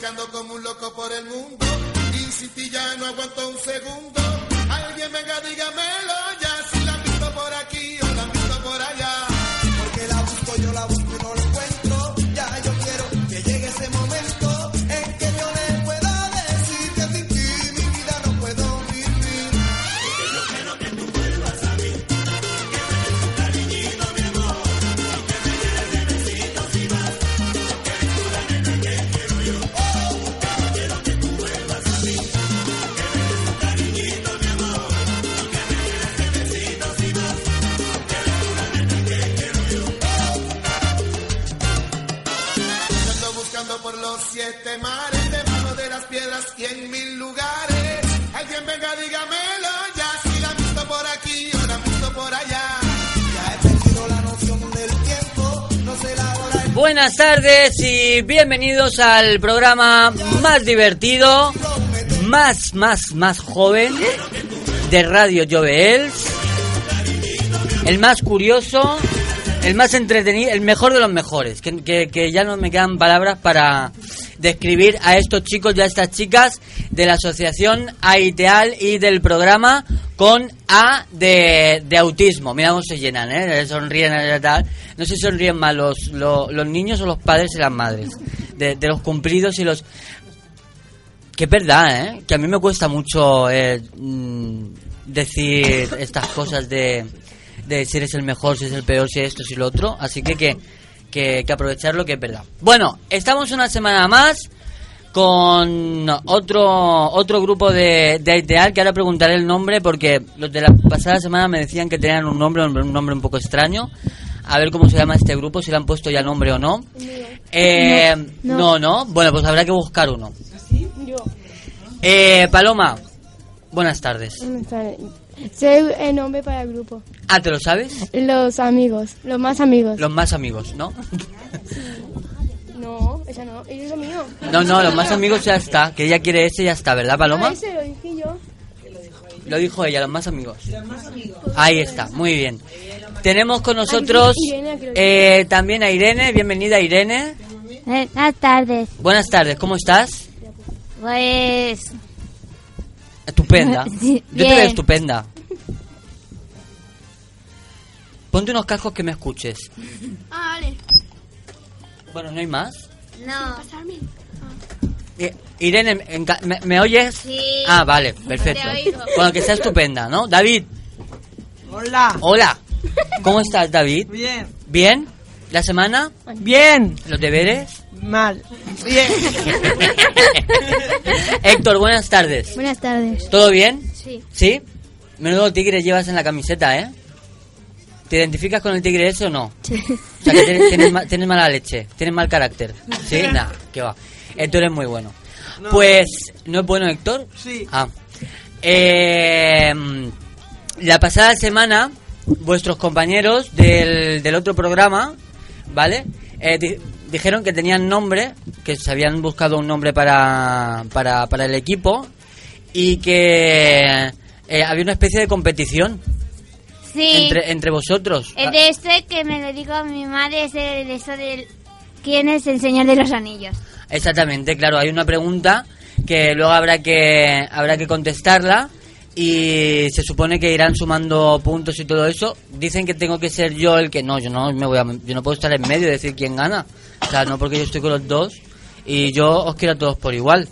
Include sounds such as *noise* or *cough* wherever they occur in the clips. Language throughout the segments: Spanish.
Buscando como un loco por el mundo. Y si ti ya no aguanto un segundo, Buenas tardes y bienvenidos al programa más divertido, más, más, más joven de Radio Joveels. El más curioso, el más entretenido, el mejor de los mejores. Que, que- que ya no me quedan palabras para describir a estos chicos y a estas chicas de la asociación AITEAL y del programa con A de, de autismo. Mira cómo se llenan, ¿eh? Sonríen y tal. No sé si sonríen más los, los, niños o los padres y las madres. De, los cumplidos y los... Que es verdad, ¿eh? Que a mí me cuesta mucho eh, mm, decir estas cosas de, de si eres el mejor, si eres el peor, si esto, si lo otro. Así que que, que, que aprovechar que es verdad. Bueno, estamos una semana más con otro otro grupo de, de Aiteal, que ahora preguntaré el nombre porque los de la pasada semana me decían que tenían un nombre, un nombre un poco extraño. A ver cómo se llama este grupo, si le han puesto ya nombre o no. Eh, no, no. Bueno, pues habrá que buscar uno. Eh, Paloma, buenas tardes. Buenas tardes. Sé el nombre para el grupo. Ah, ¿te lo sabes? Los amigos, los más amigos. Los más amigos, ¿no? *laughs* *laughs* No, esa no, ese es mío. No, no, los más amigos ya está. Que ella quiere ese, ya está, ¿verdad, Paloma? Ah, ese lo dije yo. Lo dijo ella, los más amigos. Ahí está, muy bien. Tenemos con nosotros eh, también a Irene. Bienvenida, Irene. Buenas tardes. Buenas tardes, ¿cómo estás? Pues Estupenda. *laughs* Yo te veo estupenda. Ponte unos cascos que me escuches. Ah, vale. Bueno, ¿no hay más? No. Eh, Irene, ¿me, me oyes? Sí. Ah, vale, perfecto. Bueno, que sea estupenda, ¿no? David, Hola. hola. ¿Cómo estás, David? Bien. ¿Bien? ¿La semana? Bien. ¿Los deberes? Mal. Bien. *laughs* Héctor, buenas tardes. Buenas tardes. ¿Todo bien? Sí. ¿Sí? Menudo tigre llevas en la camiseta, ¿eh? ¿Te identificas con el tigre ese o no? Sí. O sea, que tienes, tienes ma- tienes mala leche, tienes mal carácter. ¿Sí? Nada, que va. Héctor es muy bueno. No. Pues, ¿no es bueno Héctor? Sí. Ah. Eh, la pasada semana, vuestros compañeros del, del otro programa, ¿vale? Eh, di- dijeron que tenían nombre, que se habían buscado un nombre para, para, para el equipo y que eh, había una especie de competición Sí. entre, entre vosotros. El de este que me lo digo a mi madre es el de eso del... ¿Quién es el Señor de los Anillos? Exactamente, claro, hay una pregunta que luego habrá que habrá que contestarla y se supone que irán sumando puntos y todo eso. Dicen que tengo que ser yo el que no, yo no me voy a, yo no puedo estar en medio y decir quién gana. O sea, no porque yo estoy con los dos y yo os quiero a todos por igual.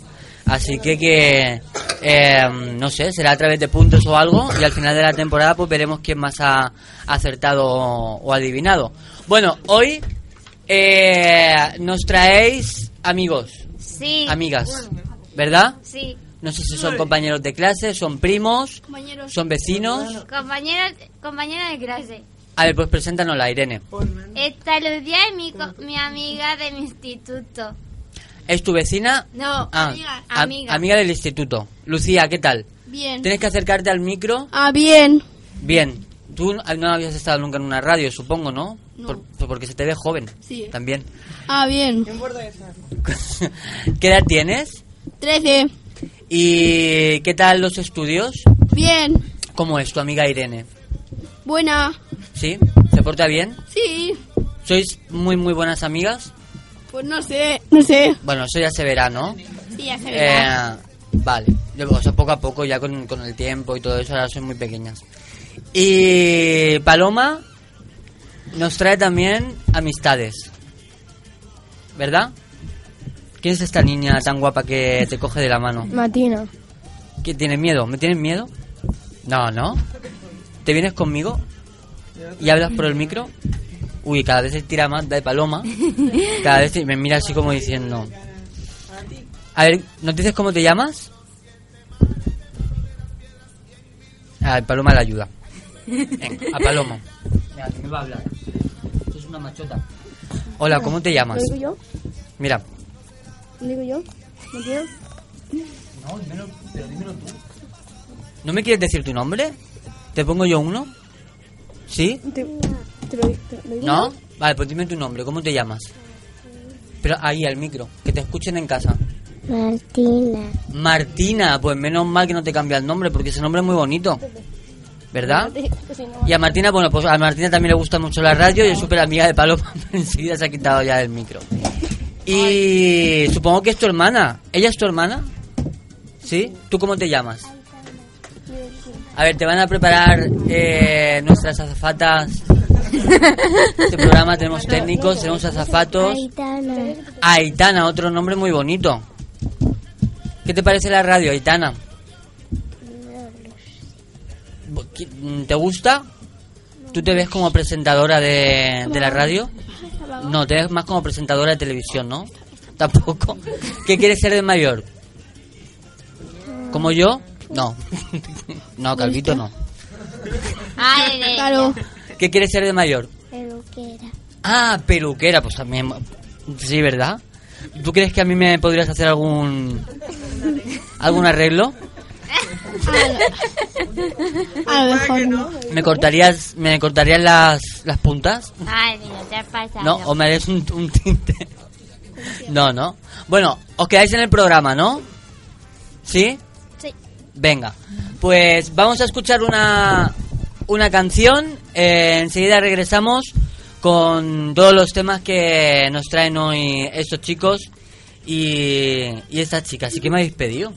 Así que que eh, no sé, será a través de puntos o algo y al final de la temporada pues veremos quién más ha acertado o, adivinado. Bueno, hoy eh, nos traéis amigos, Sí. amigas, ¿verdad? Sí. No sé si son compañeros de clase, son primos, Compañeros. son vecinos. Compañera, compañera de clase. A ver, pues preséntanos la Irene. Esta Lucía es mi, mi amiga de mi instituto. ¿Es tu vecina? No, Ah, amiga. a- amiga. amiga del instituto. Lucía, ¿qué tal? Bien. Tienes que acercarte al micro. Ah, bien. Bien. Tú no no habías estado nunca en una radio, supongo, ¿no? Por- por- porque se te ve joven. Sí. También. Ah, bien. *laughs* ¿Qué edad tienes? Trece. ¿Y qué tal los estudios? Bien. ¿Cómo es tu amiga Irene? Buena. ¿Sí? ¿Se porta bien? Sí. ¿Sois muy, muy buenas amigas? Pues no sé. No sé. Bueno, eso ya se verá, ¿no? Sí, ya se verá. Eh, vale. Yo, O sea, poco a poco, ya con, con el tiempo y todo eso, ahora son muy pequeñas. Y Paloma nos trae también amistades. ¿Verdad? ¿Quién es esta niña tan guapa que te coge de la mano? Matina. ¿Qué tienes miedo? ¿Me tienes miedo? No, ¿no? ¿Te vienes conmigo? ¿Y hablas por el micro? Uy, cada vez se tira más de paloma. *laughs* Cada vez me mira así como diciendo... A ver, ¿nos dices cómo te llamas? Ah, Paloma la ayuda. Venga, a Paloma. Venga, que me va a hablar. Esto es una machota. Hola, ¿cómo te llamas? ¿Lo digo yo? Mira. ¿Lo digo yo? ¿Matina? No, dímelo, pero dímelo tú. ¿No me quieres decir tu nombre? ¿Te pongo yo uno? ¿Sí? ¿Te, te lo, te lo digo ¿No? yo? Vale, pues dime tu nombre, ¿cómo te llamas? Pero ahí, al micro, que te escuchen en casa. Martina. Martina, pues menos mal que no te cambia el nombre, porque ese nombre es muy bonito. ¿Verdad? Y a Martina, bueno, pues a Martina también le gusta mucho la radio y es súper amiga de Paloma, *laughs* pero enseguida se ha quitado ya el micro. Y supongo que es tu hermana. ¿Ella es tu hermana? ¿Sí? ¿Tú cómo te llamas? A ver, te van a preparar eh, nuestras azafatas. Este programa tenemos técnicos, tenemos azafatos. Aitana. Aitana, otro nombre muy bonito. ¿Qué te parece la radio, Aitana? ¿Te gusta? ¿Tú te ves como presentadora de, de la radio? No, te ves más como presentadora de televisión, ¿no? Tampoco. ¿Qué quieres ser de mayor? ¿Como yo? No. *laughs* No, Calvito no. Ay, Claro. ¿Qué quieres ser de mayor? Peluquera. Ah, peluquera, pues también. Sí, ¿verdad? ¿Tú crees que a mí me podrías hacer algún. algún arreglo? A lo mejor no. ¿Me cortarías, me cortarías las, las puntas? Ay, no te has pasado. ¿No? ¿O me harías un, un tinte? No, no. Bueno, os quedáis en el programa, ¿no? ¿Sí? Sí. Venga, pues vamos a escuchar una, una canción. eh, enseguida regresamos con todos los temas que nos traen hoy estos chicos y, y estas chicas. ¿Y qué me habéis pedido?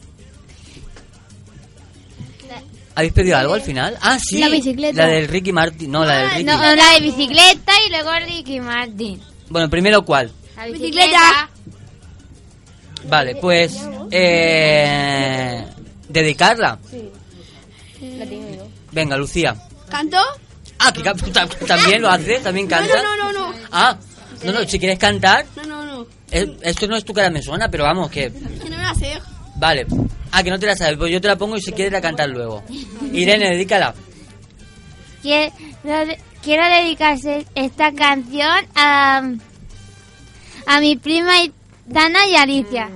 ¿Habéis pedido algo al final? Ah, sí. La bicicleta. La del Ricky Martin. No, la del Ricky. No, la de bicicleta y luego Ricky Martin. Bueno, primero, ¿cuál? La Bicicleta. Vale, pues... Eh, ¿Dedicarla? La tengo yo. Venga, Lucía. ¿Canto? Ah, que también lo haces, también No, canta. no, no, no. Ah, no, no, si quieres cantar, No, no, no. esto no es tu cara me suena, pero vamos, que... Que no la sé. Vale. Ah, que no te la sabes, pues yo te la pongo y si quieres la cantar luego. Irene, dedícala. Quiero, quiero dedicarse esta canción a, a mi prima Dana y Alicia.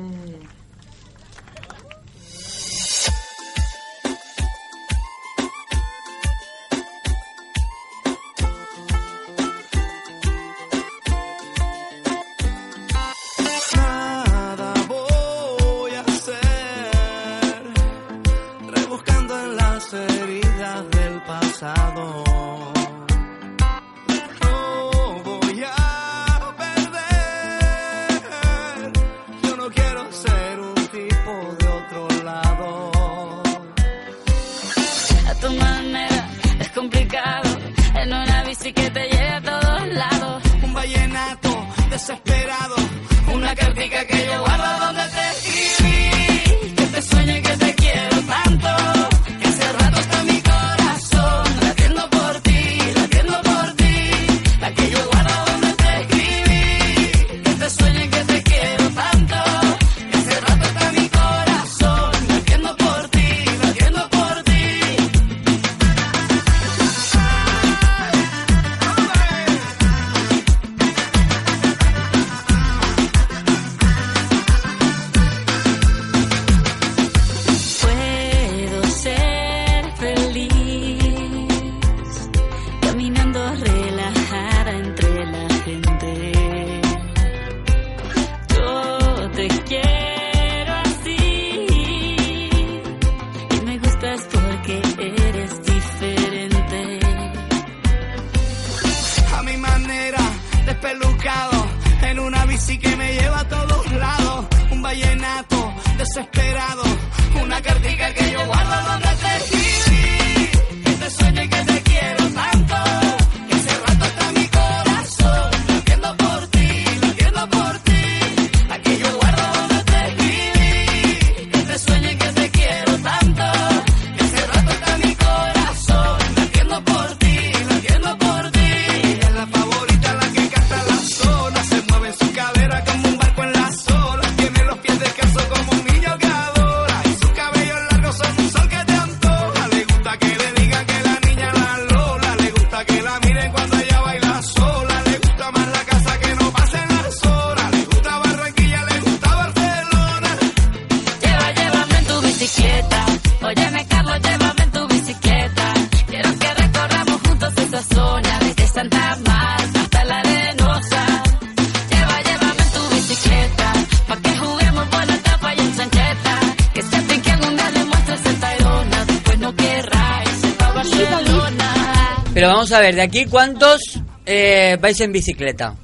Vamos a ver, de aquí, ¿cuántos eh, vais en bicicleta?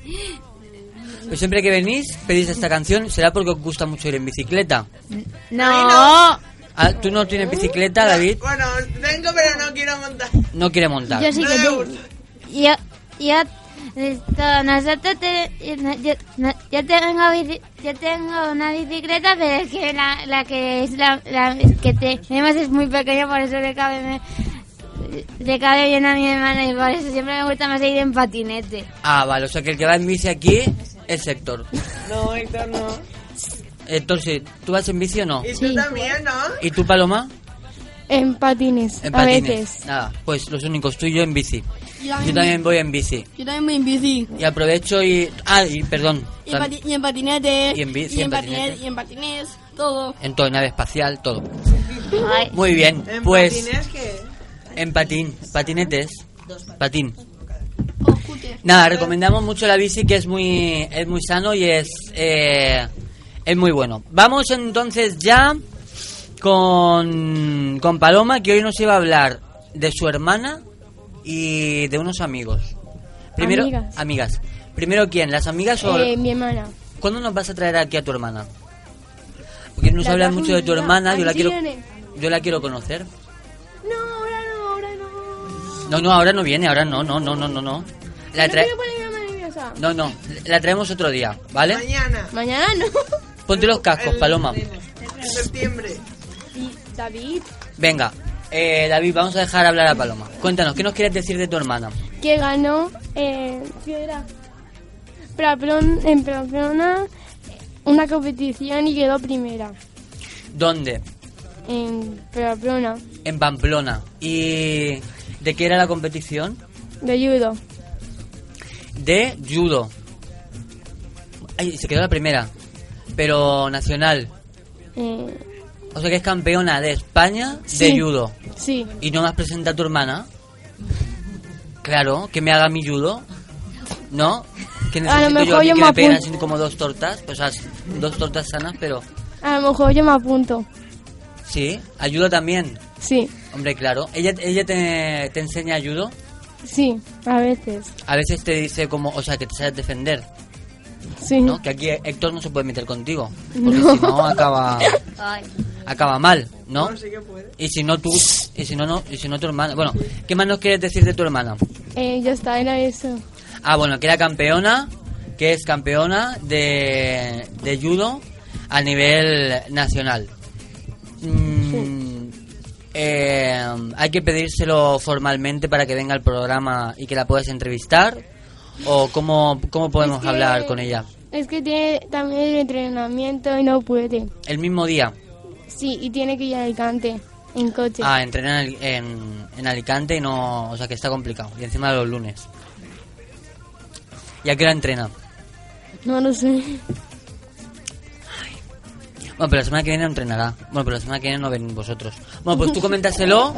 Pues siempre que venís, pedís esta canción, ¿será porque os gusta mucho ir en bicicleta? No. Ah, ¿Tú no tienes bicicleta, David? Bueno, tengo, pero no quiero montar. No quiere montar. Yo sí que me tengo. gusta. Yo, yo, esto, nosotros te- yo, yo tengo yo tengo una bicicleta, pero es que la, la que es la, la que tenemos es muy pequeña, por eso le cabe, me- le cabe bien a mi hermana y por eso siempre me gusta más ir en patinete. Ah, vale, o sea que el que va en bici aquí es Héctor. No, Héctor, no. Entonces, ¿tú vas en bici o no? Y tú también, ¿no? ¿Y tú, Paloma? En patines, En a patines. veces. Nada, pues los únicos, tú y yo en bici. Yo Yo también voy en bici. Yo también voy en bici. Y aprovecho y... Ah, y perdón. Y en, tam- pati- y en patinete. Y en bici, y en en patinete. patinete. Y en patines, todo. En todo, nave espacial, todo. Ay, Muy bien, En pues... patines, ¿qué? En patín, patinetes. Patín. O scooter. Nada, recomendamos mucho la bici que es muy es muy sano y es eh, es muy bueno. Vamos entonces ya con, con Paloma que hoy nos iba a hablar de su hermana y de unos amigos. Primero, Amigas. amigas. Primero quién, las amigas o Eh, mi hermana. ¿Cuándo nos vas a traer aquí a tu hermana? Porque nos La hablan trajo mucho de tu hermana, yo la quiero yo la quiero conocer. No. No, ahora no viene, ahora no, no, no, no, no, no. La No. No, no, la traemos otro día, ¿vale? Mañana. Mañana no. *laughs* Ponte los cascos, Paloma. En septiembre. Y David, Venga, eh, David, vamos a dejar hablar a Paloma. Cuéntanos, ¿qué nos quieres decir de tu hermana? que ganó. Pamplona- en Pamplona una competición y quedó primera. ¿Dónde? En Pamplona, En Pamplona. ¿Y de qué era la competición? de judo. De judo. Ay, se quedó la primera. Pero nacional. Eh, O sea que es campeona de España de judo. sí, ¿Y no me presenta a tu hermana? Claro, que me haga mi judo. ¿No? Que A lo necesito yo mejor yo que me me peguen así como dos tortas. Pues as- dos tortas sanas, pero... a lo mejor yo me apunto. Sí, ayuda también. Sí, Hombre, claro. ¿Ella, ella te, te enseña judo? sí, a veces. A veces te dice como, o sea, que te sabes defender, Sí. ¿no? Que aquí Héctor no se puede meter contigo. Porque si no, acaba, ay. acaba mal, ¿no? No, sí que puede. Y si no tú, y si no, no, y si no tu hermana. Bueno, ¿qué más nos quieres decir de tu hermana? Eh, ya está, era eso. Ah, bueno, que era campeona, que es campeona de, de judo a nivel nacional. Mm, eh, hay que pedírselo formalmente para que venga al programa y que la puedas entrevistar. ¿O cómo, cómo podemos Es que- hablar con ella? Es que tiene también el entrenamiento y no puede. El mismo día. Sí, y tiene que ir a Alicante en coche. Ah, entrenar en, en, en Alicante y no... O sea que está complicado. Y encima de los lunes. ¿Y a qué hora entrena? No lo sé. Bueno, pero la semana que viene no entrenará. Bueno, pero la semana que viene no ven vosotros. Bueno, pues tú coméntaselo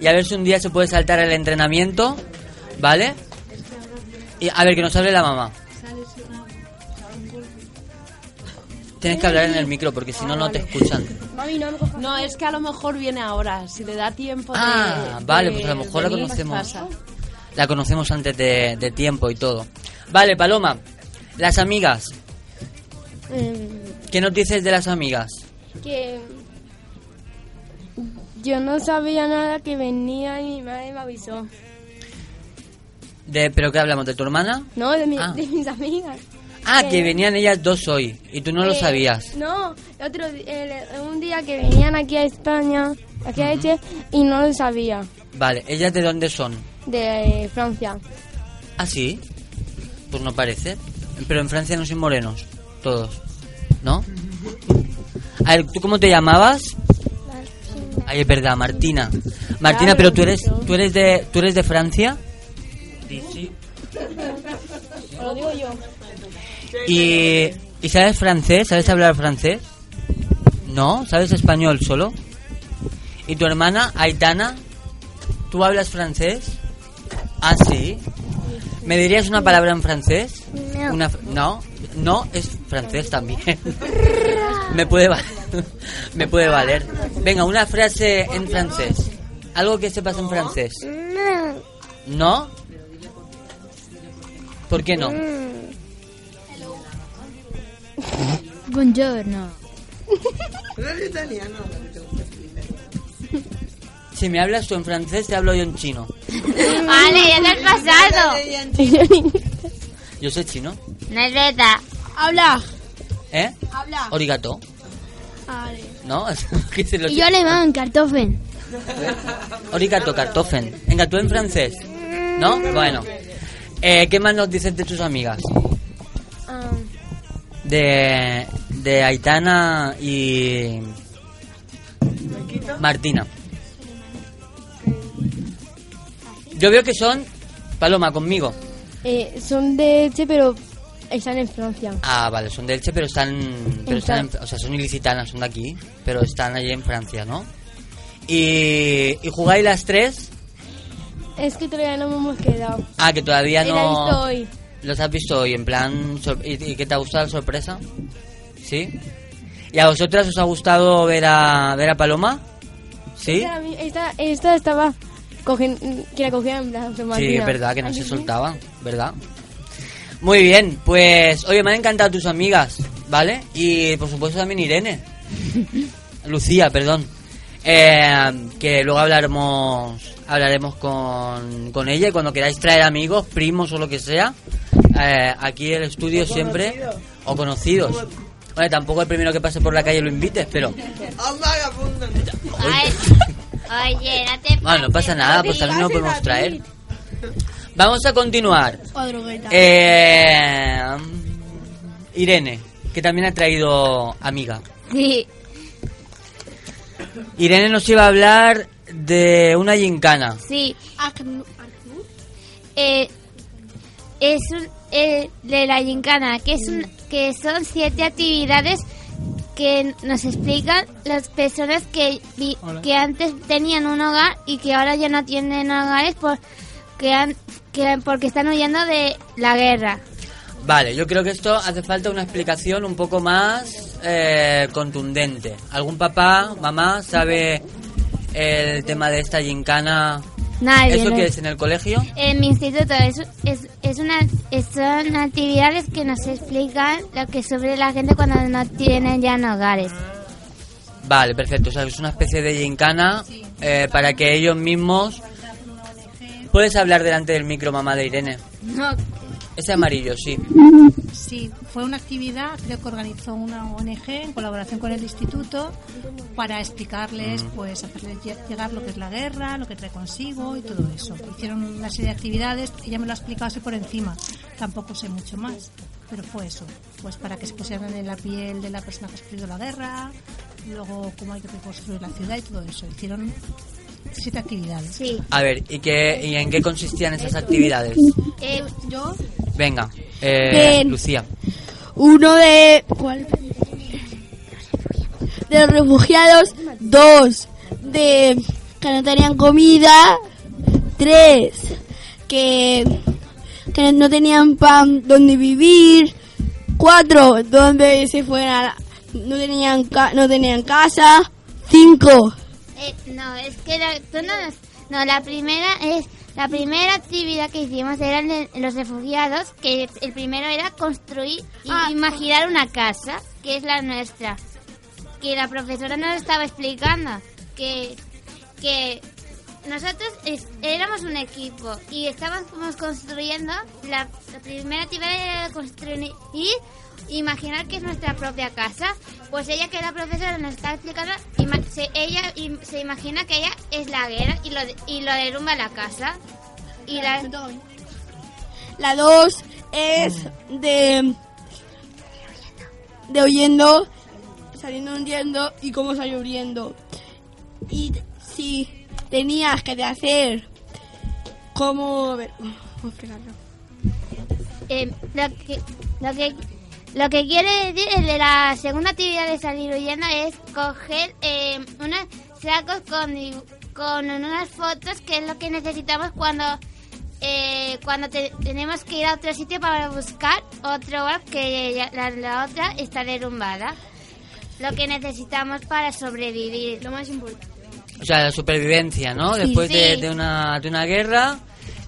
y a ver si un día se puede saltar el entrenamiento, ¿vale? Y a ver, que nos hable la mamá. Tienes que hablar en el micro porque si no, no te escuchan. No es que a lo mejor viene ahora, si le da tiempo de... Ah, vale, pues a lo mejor la conocemos. La conocemos antes de, de tiempo y todo. Vale, Paloma. Las amigas. Em, ¿Qué nos dices de las amigas? que yo no sabía nada que venía y mi madre me avisó. De, ¿Pero qué hablamos? ¿De tu hermana? No, de, mi- Ah. de mis amigas. Ah, Eh, que venían ellas dos hoy y tú no lo Eh, sabías. No, otro, un día que venían aquí a España, aquí a Eche, y no lo sabía, Vale, ¿ellas de dónde son? de eh, Francia. ¿Ah, sí? Pues no parece. Pero en Francia no son morenos, todos. ¿No? A ver, ¿tú cómo te llamabas? Ay, es verdad, Martina. Martina, Claro, pero tú eres, tú eres de, tú eres de Francia. Sí, sí. Lo digo yo. ¿Y, ¿Y sabes francés? ¿Sabes hablar francés? ¿No? ¿Sabes español solo? ¿Y tu hermana, Aitana? ¿Tú hablas francés? Ah, sí. ¿Me dirías una palabra en francés? No. Una, no, no es francés también. *laughs* me puede va- *laughs* me puede valer. Venga, una frase en francés. Algo que sepas en francés. ¿No? ¿Por qué no? Buongiorno. Si me hablas tú en francés, te hablo yo en chino. *laughs* Vale, ya te has pasado. Yo soy chino. No es verdad. Habla. ¿Eh? Habla. Origato. ¿No? *laughs* ¿Qué se lo Y yo alemán, kartoffeln. Origato, cartofen. Venga, tú en francés. ¿No? Bueno. Eh, ¿Qué más nos dices de tus amigas? Ah, De, de Aitana y Martina. Yo veo que son Paloma conmigo. eh, son de Eche, pero están en Francia. Ah, vale, son de Elche, pero están, pero están en- o sea, son ilicitanas, son de aquí, pero están allí en Francia, ¿no? Y, y jugáis las tres. Es que todavía no me hemos quedado. Ah, que todavía no. visto hoy. ¿Los has visto hoy? En plan. ¿Y, y qué te ha gustado la sorpresa? ¿Sí? ¿Y a vosotras os ha gustado ver a, ver a Paloma? ¿Sí? Esta, esta, esta estaba cogen, que la cogía en brazos, Sí, es verdad que no se sí. soltaban, ¿verdad? Muy bien, pues oye, me han encantado tus amigas, ¿vale? Y por supuesto también Irene. *laughs* Lucía, perdón. Eh, que luego hablaremos hablaremos con, con ella y cuando queráis traer amigos, primos o lo que sea, eh, aquí el estudio siempre, o conocidos. Bueno, tampoco el primero que pase por la calle lo invites, pero... ¡Ah, oye, no te Bueno, no pasa nada, pues también lo podemos traer. Vamos a continuar. Eh, Irene, que también ha traído amiga. Sí. Irene nos iba a hablar de una gincana. Sí. Eh, es un, eh, de la gincana, que, es un, que son siete actividades que nos explican las personas que, vi- que antes tenían un hogar y que ahora ya no tienen hogares porque, han, que, porque están huyendo de la guerra. Vale, yo creo que esto hace falta una explicación un poco más eh, contundente. ¿Algún papá, mamá sabe el tema de esta gincana? Nadie. ¿Eso no- qué es en el colegio? En mi instituto es, es, es una, es- son actividades que nos explican lo que sufre la gente cuando no tienen ya hogares. Vale, perfecto. O sea, es una especie de gincana eh, para que ellos mismos... ¿Puedes hablar delante del micro, mamá de Irene? No, Ese amarillo, sí. Sí, fue una actividad, creo que organizó una ONG en colaboración con el instituto para explicarles, pues, hacerles lle- llegar lo que es la guerra, lo que trae consigo y todo eso. Hicieron una serie de actividades, ella me lo ha explicado así por encima, tampoco sé mucho más, pero fue eso, pues para que se pusieran en la piel de la persona que ha sufrido la guerra, luego cómo hay que reconstruir la ciudad y todo eso. Hicieron siete actividades. Sí. A ver, ¿y, qué, ¿y en qué consistían esas actividades? Eh, Yo, Venga, eh, Bien. Lucía. uno de. ¿Cuál? De los refugiados. Dos, de que no tenían comida. Tres, que, que no tenían pan donde vivir. Cuatro, donde se fueran. No tenían, ca- no tenían casa. Cinco, eh, no, es que la, tú no, nos- no, la primera es la primera actividad que hicimos era en el- en los refugiados, que el primero era construir y Ah. imaginar una casa, que es la nuestra. Que la profesora nos estaba explicando que, que nosotros es- éramos un equipo y estábamos construyendo, la, la primera actividad era construir y imaginar que es nuestra propia casa. Pues ella, que la profesora nos está explicando, se, ella se imagina que ella es la guerra y lo, y lo derrumba la casa. Y la, La 2 es de. de huyendo, saliendo huyendo y cómo salió huyendo. Y si tenías que hacer. como. a ver, ¿cómo explicarlo? eh, lo, que, lo, que, lo que quiere decir el de la segunda actividad de salir huyendo es coger eh, unos sacos con, con unas fotos que es lo que necesitamos cuando eh, cuando te- tenemos que ir a otro sitio para buscar otro bar que la, la otra está derrumbada. Lo que necesitamos para sobrevivir. Lo más importante. O sea, la supervivencia, ¿no? Después Sí. de una, de una guerra,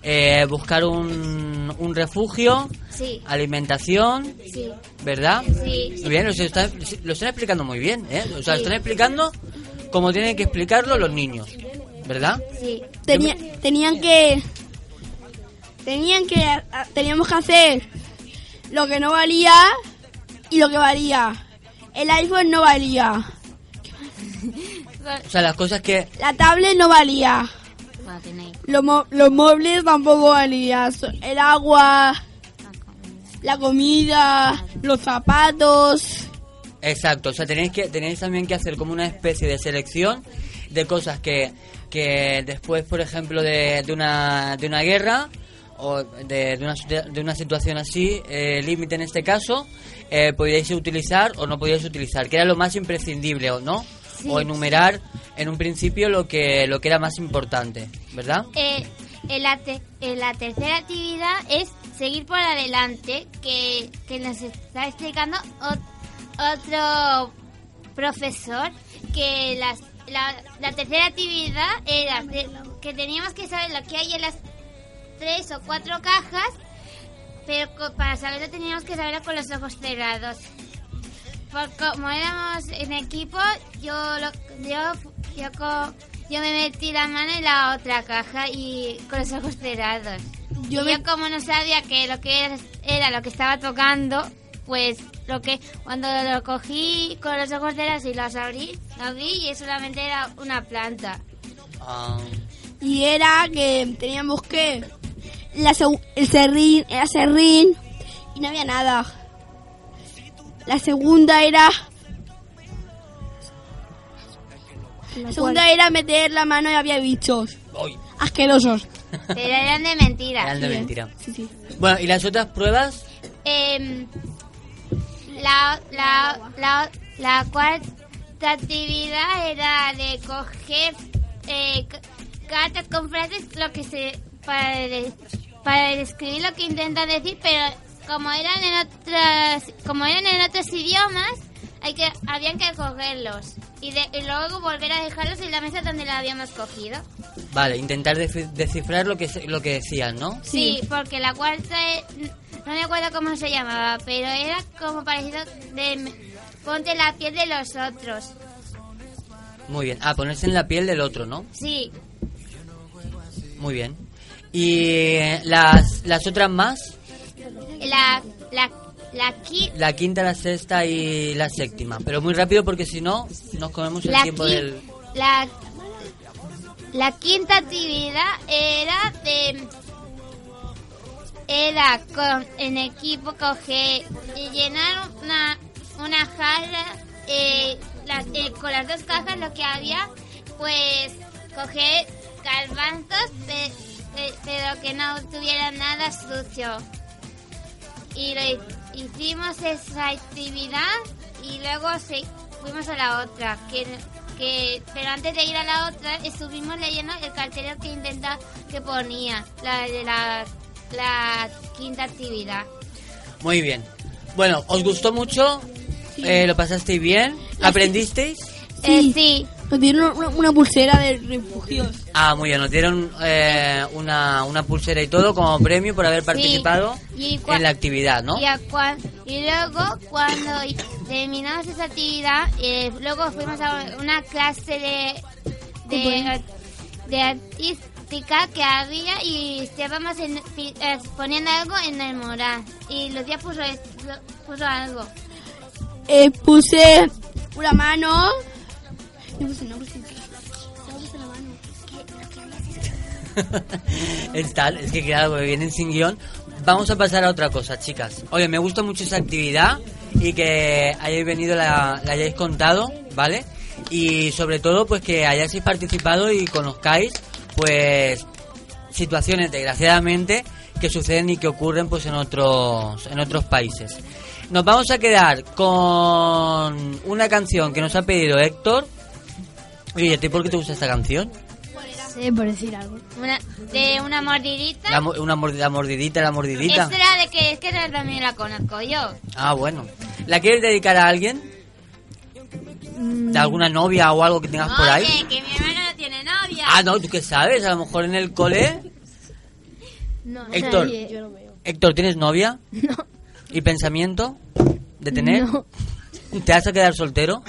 eh, buscar un, un refugio, Sí, alimentación, sí, ¿verdad? sí. Muy bien, lo están, lo están explicando muy bien, ¿eh? O sea, Sí. están explicando como tienen que explicarlo los niños, ¿verdad? sí. Tenía- tenían que. tenían que. teníamos que hacer lo que no valía y lo que valía. El iPhone no valía. O sea, las cosas que... La tablet no valía. Los, los muebles tampoco valían. El agua, la comida, los zapatos. Exacto, o sea, tenéis, que, tenéis también que hacer como una especie de selección de cosas que, que después, por ejemplo, de, de, una, de una guerra o de, de, una, de una situación así, eh, límite en este caso, eh, podíais utilizar o no podíais utilizar, que era lo más imprescindible, ¿o no? Sí. O enumerar en un principio lo que, lo que era más importante, ¿verdad? Eh, en, la te- en la tercera actividad es seguir por adelante, que, que nos está explicando ot- otro profesor, que las, la, la tercera actividad era que teníamos que saber lo que hay en las tres o cuatro cajas, pero para saberlo teníamos que saberlo con los ojos cerrados. Por como éramos en equipo, yo lo- yo yo, co- yo me metí la mano en la otra caja y con los ojos cerrados. Yo y me- yo como no sabía que lo que era, era lo que estaba tocando, pues lo que cuando lo cogí con los ojos cerrados y los abrí, lo vi y solamente era una planta. Ah, Y era que teníamos que. La el serrín, era serrín y no había nada. La segunda era. La segunda era meter la mano y había bichos. uy, Asquerosos. Pero eran de mentira. eran de mentira. Sí, sí. Bueno, ¿y las otras pruebas? Em, la, la, la, la cuarta actividad era de coger eh, ca- cartas con frases lo que se para, de- para describir lo que intentan decir, pero como eran en otras como eran en otros idiomas, hay que habían que cogerlos y, de- y luego volver a dejarlos en la mesa donde la habíamos cogido. Vale, intentar descifrar lo que, se- lo que decían, ¿no? Sí, porque la cuarta es- no me acuerdo cómo se llamaba, pero era como parecido de ponte la piel de los otros. Muy bien. Ah, ponerse en la piel del otro, ¿no? Sí, Muy bien. ¿Y eh, las, las otras más? La la la qui- La quinta, la sexta y la séptima. Pero muy rápido porque si no, nos comemos el tiempo del... la la quinta actividad era de era con en equipo coger y llenar una una jarra eh, las- eh, con las dos cajas lo que había pues coger garbanzos pe- pe- pero que no tuviera nada sucio y lo hi- hicimos esa actividad y luego fuimos a la otra que, que pero antes de ir a la otra estuvimos leyendo el cartel que intenta que ponía la de la, la quinta actividad Muy bien. Bueno, ¿os gustó mucho? Eh, ¿Lo pasasteis bien? ¿Aprendisteis? Eh, sí Nos dieron una, una pulsera de refugios. Ah, muy bien, nos dieron eh, una, una pulsera y todo como premio por haber participado en la actividad, ¿no? Y, a cua- y luego, cuando terminamos esa actividad, eh, luego fuimos a una clase de, de, de artística que había y estábamos en- eh, poniendo algo en el mural. Y Lucía puso, es- puso algo. Eh, puse una mano. No, *laughs* es tal, es que claro, porque vienen sin guion. Vamos a pasar a otra cosa, chicas. Oye, me gusta mucho esa actividad y que hayáis venido, la, la hayáis contado, ¿vale? Y sobre todo, pues que hayáis participado y conozcáis, pues, situaciones, desgraciadamente, que suceden y que ocurren, pues, en otros, en otros países. Nos vamos a quedar con una canción que nos ha pedido Héctor. Oye, ¿a ti por qué te gusta esta canción? Sí, por decir algo. Una, de una mordidita. La, una mordi- la mordidita, la mordidita. Esta era de que es que también la conozco yo. Ah, bueno. ¿La quieres dedicar a alguien? ¿De alguna novia o algo que tengas por ahí? Oye, que mi hermano no tiene novia. Ah, no, ¿tú qué sabes? A lo mejor en el cole. No, Héctor. nadie, yo lo veo. Héctor, ¿tienes novia? *laughs* No. ¿Y pensamiento de tener? No. ¿Te vas a quedar soltero?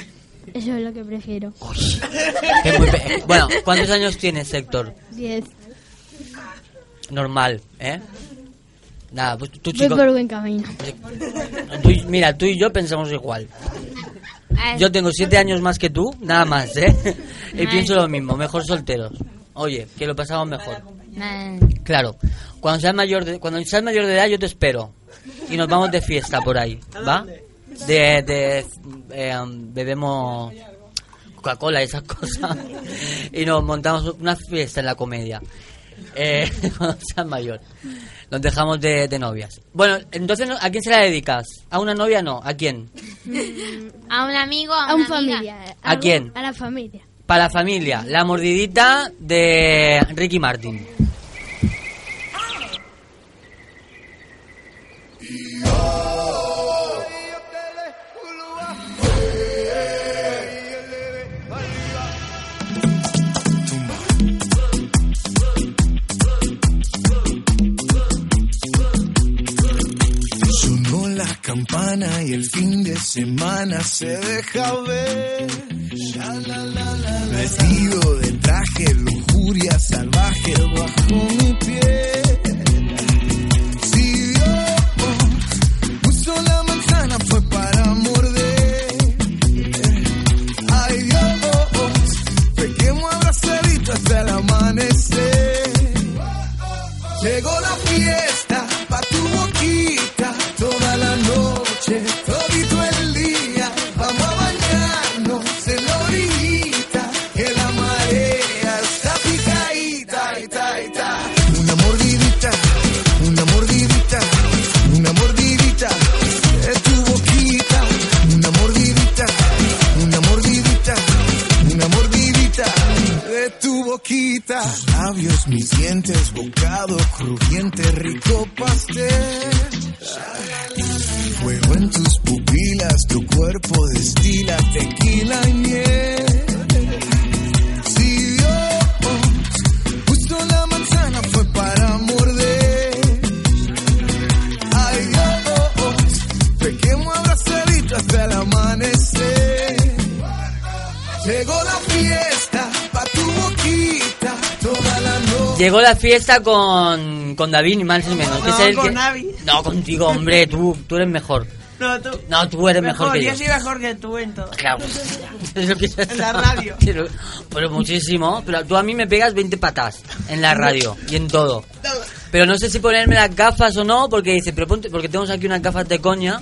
Eso es lo que prefiero. Muy pe- Bueno, ¿cuántos años tienes, Héctor? Diez. Normal, ¿eh? Nada, pues tú, Voy chico... por buen camino. tú y- mira, tú y yo pensamos igual. Yo tengo siete años más que tú, nada más, ¿eh? Y pienso lo mismo, mejor solteros. Oye, que lo pasamos mejor. Claro, cuando seas mayor de, cuando seas mayor de edad yo te espero y nos vamos de fiesta por ahí, ¿va? De, de eh, bebemos Coca-Cola y esas cosas *laughs* y nos montamos una fiesta en la comedia. Eh, *laughs* cuando seas mayor. Nos dejamos de, de novias. Bueno, entonces ¿a quién se la dedicas? ¿A una novia no? ¿A quién? A un amigo, a, A un familia. ¿A quién? A la familia. Para la familia, la mordidita de Ricky Martin. Campana y el fin de semana se deja ver. Vestido de traje, lujuria salvaje bajo mi piel. Si Dios puso la manzana fue para morder. Ay Dios, pequemos abrazadito hasta el amanecer. Llegó la fiesta Tus labios, mis dientes, bocado crujiente, rico pastel. Fuego en tus pupilas, tu cuerpo destila tequila Llegó la fiesta con, con David, ni más ni menos. que No, es el con que- Navi. No, contigo, hombre, tú, tú eres mejor. No, tú. No, tú eres mejor, que yo. yo. soy mejor que tú en todo. Claro. Es lo que se En la radio. *laughs* Pero, pero muchísimo. Pero tú a mí me pegas 20 patas en la radio y en todo. Pero no sé si ponerme las gafas o no, porque dice, pero ponte, porque tenemos aquí unas gafas de coña.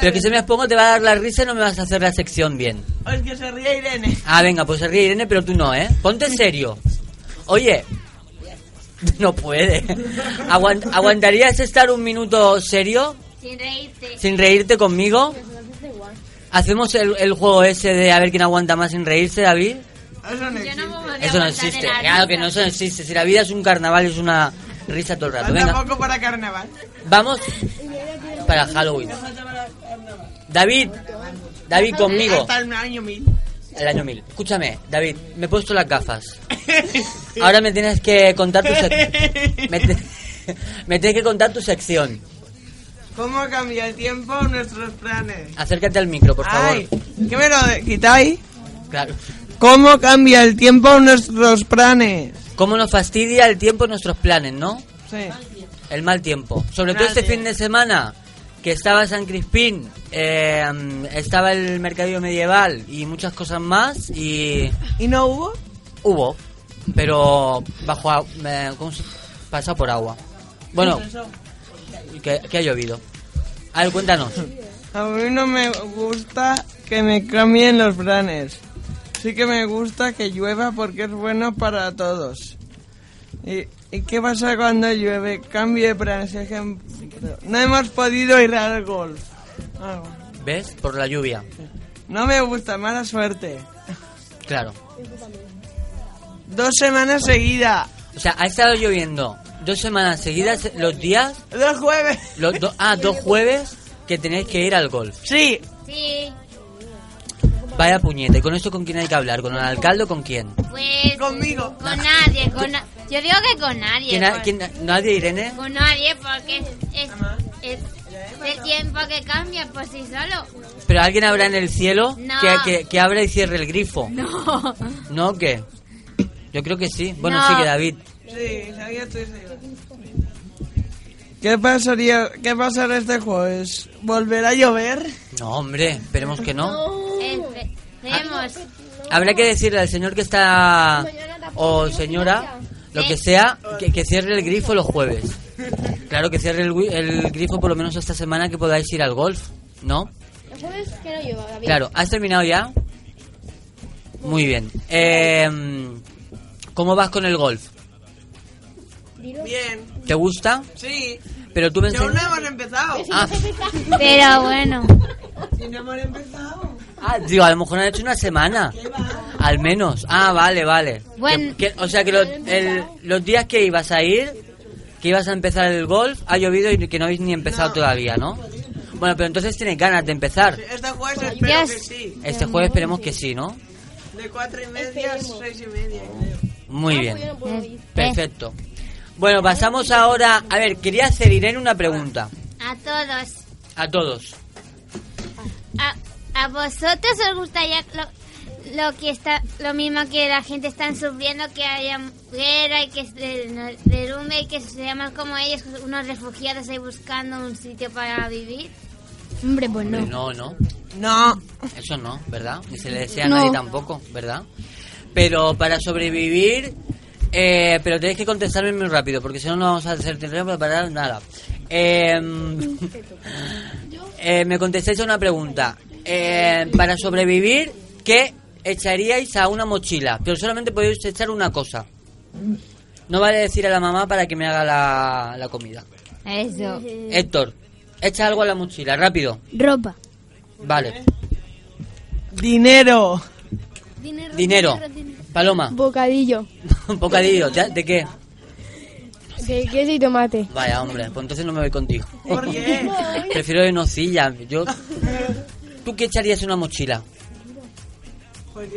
Pero que se me las pongo te va a dar la risa y no me vas a hacer la sección bien. Es que se ríe Irene. Ah, venga, pues se ríe Irene, pero tú no, ¿eh? Ponte serio. Oye, *laughs* no puede. Aguant- ¿Aguantarías estar un minuto serio Sin reírte. sin reírte conmigo? ¿Hacemos el, el juego ese de a ver quién aguanta más sin reírse, David? Eso no Eso existe. la Claro que no, eso no existe. Si la vida es un carnaval, es una risa todo el rato. Venga, poco para carnaval. vamos para Halloween. David, David conmigo. Hasta el año 1000. El año 1000. Escúchame, David, me he puesto las gafas. *laughs* Ahora me tienes que contar tu sec- *laughs* me, te- *laughs* me tienes que contar tu sección. ¿Cómo cambia el tiempo nuestros planes? Acércate al micro, por favor. Ay, ¿qué me lo quitáis? Claro. ¿Cómo cambia el tiempo nuestros planes? ¿Cómo nos fastidia el tiempo nuestros planes, no? Sí. El mal tiempo. Sobre todo este fin de semana, que estaba San Crispín, eh, estaba el mercadillo medieval y muchas cosas más. ¿Y, ¿Y no hubo? Hubo, pero bajo eh, ¿cómo se pasa por agua? Bueno, que, que ha llovido. A ver, cuéntanos. A mí no me gusta que me cambien los planes. Sí que me gusta que llueva porque es bueno para todos. ¿Y, y qué pasa cuando llueve? Cambio de planes. Ejemplo, no hemos podido ir al golf. Ah, bueno. ¿Ves? Por la lluvia. No me gusta, mala suerte. Claro. Dos semanas seguidas. O sea, ha estado lloviendo dos semanas seguidas los días. Dos jueves. Los do- ah, dos jueves que tenéis que ir al golf. Sí. Sí, Vaya puñete. ¿Con esto con quién hay que hablar? ¿Con el alcalde o con quién? pues... Conmigo. Con nadie, con na- Yo digo que con nadie. ¿Quién quién- ¿Nadie, Irene? Con nadie, porque es, es, es el tiempo que cambia por sí solo. ¿Pero alguien habrá en el cielo No. que, que, que abra y cierre el grifo? No. ¿No qué? Yo creo que sí. Bueno, No. sí que David. Sí, sabía tú eso. ¿Qué pasaría, qué pasará este jueves? ¿Volverá a llover? No, hombre, esperemos que no. Esperemos. Habrá que decirle al señor que está... O señora, lo que sea, que, que cierre el grifo los jueves. Claro, que cierre el, el grifo por lo menos esta semana que podáis ir al golf, ¿no? Que David. Claro, ¿has terminado ya? Muy bien. Eh, ¿Cómo vas con el golf? Bien. ¿Te gusta? Sí. Pero tú me Pero no hemos empezado. Ah, Pero bueno. Si no hemos empezado. ah, digo, a lo mejor han hecho una semana. Al menos. Ah, vale, vale. Bueno. Que- que- o sea que los, el- los días que ibas a ir, que ibas a empezar el golf, ha llovido y que no habéis ni empezado todavía, ¿no? Bueno, pero entonces tienes ganas de empezar. Este jueves espero que sí. Este jueves esperemos que sí, ¿no? De cuatro y media a seis y media, creo. Muy bien. Eh, Perfecto. Bueno, pasamos ahora... A ver, quería hacer Irene una pregunta. A todos. A todos. A, a vosotros os gustaría lo, lo que está lo mismo que la gente está sufriendo que haya guerra y que se derrumbe y que seamos como ellos unos refugiados ahí buscando un sitio para vivir Hombre, pues no. No, no. No. Eso no, ¿verdad? Ni se le desea a No. nadie tampoco, ¿verdad? Pero para sobrevivir... Eh, pero tenéis que contestarme muy rápido, porque si no, no vamos a hacer tiempo para nada. Eh, *laughs* eh, me contestáis a una pregunta. Eh, para sobrevivir, ¿qué echaríais a una mochila? Pero solamente podéis echar una cosa. No vale decir a la mamá para que me haga la, la comida. eso Héctor, echa algo a la mochila, rápido. Ropa. Vale. Dinero. Dinero. Paloma, Bocadillo. un *laughs* bocadillo. ¿De qué? De queso y tomate. Vaya, hombre, pues entonces no me voy contigo. ¿Por qué? *laughs* Prefiero de nocilla. Yo... ¿Tú qué echarías en una mochila?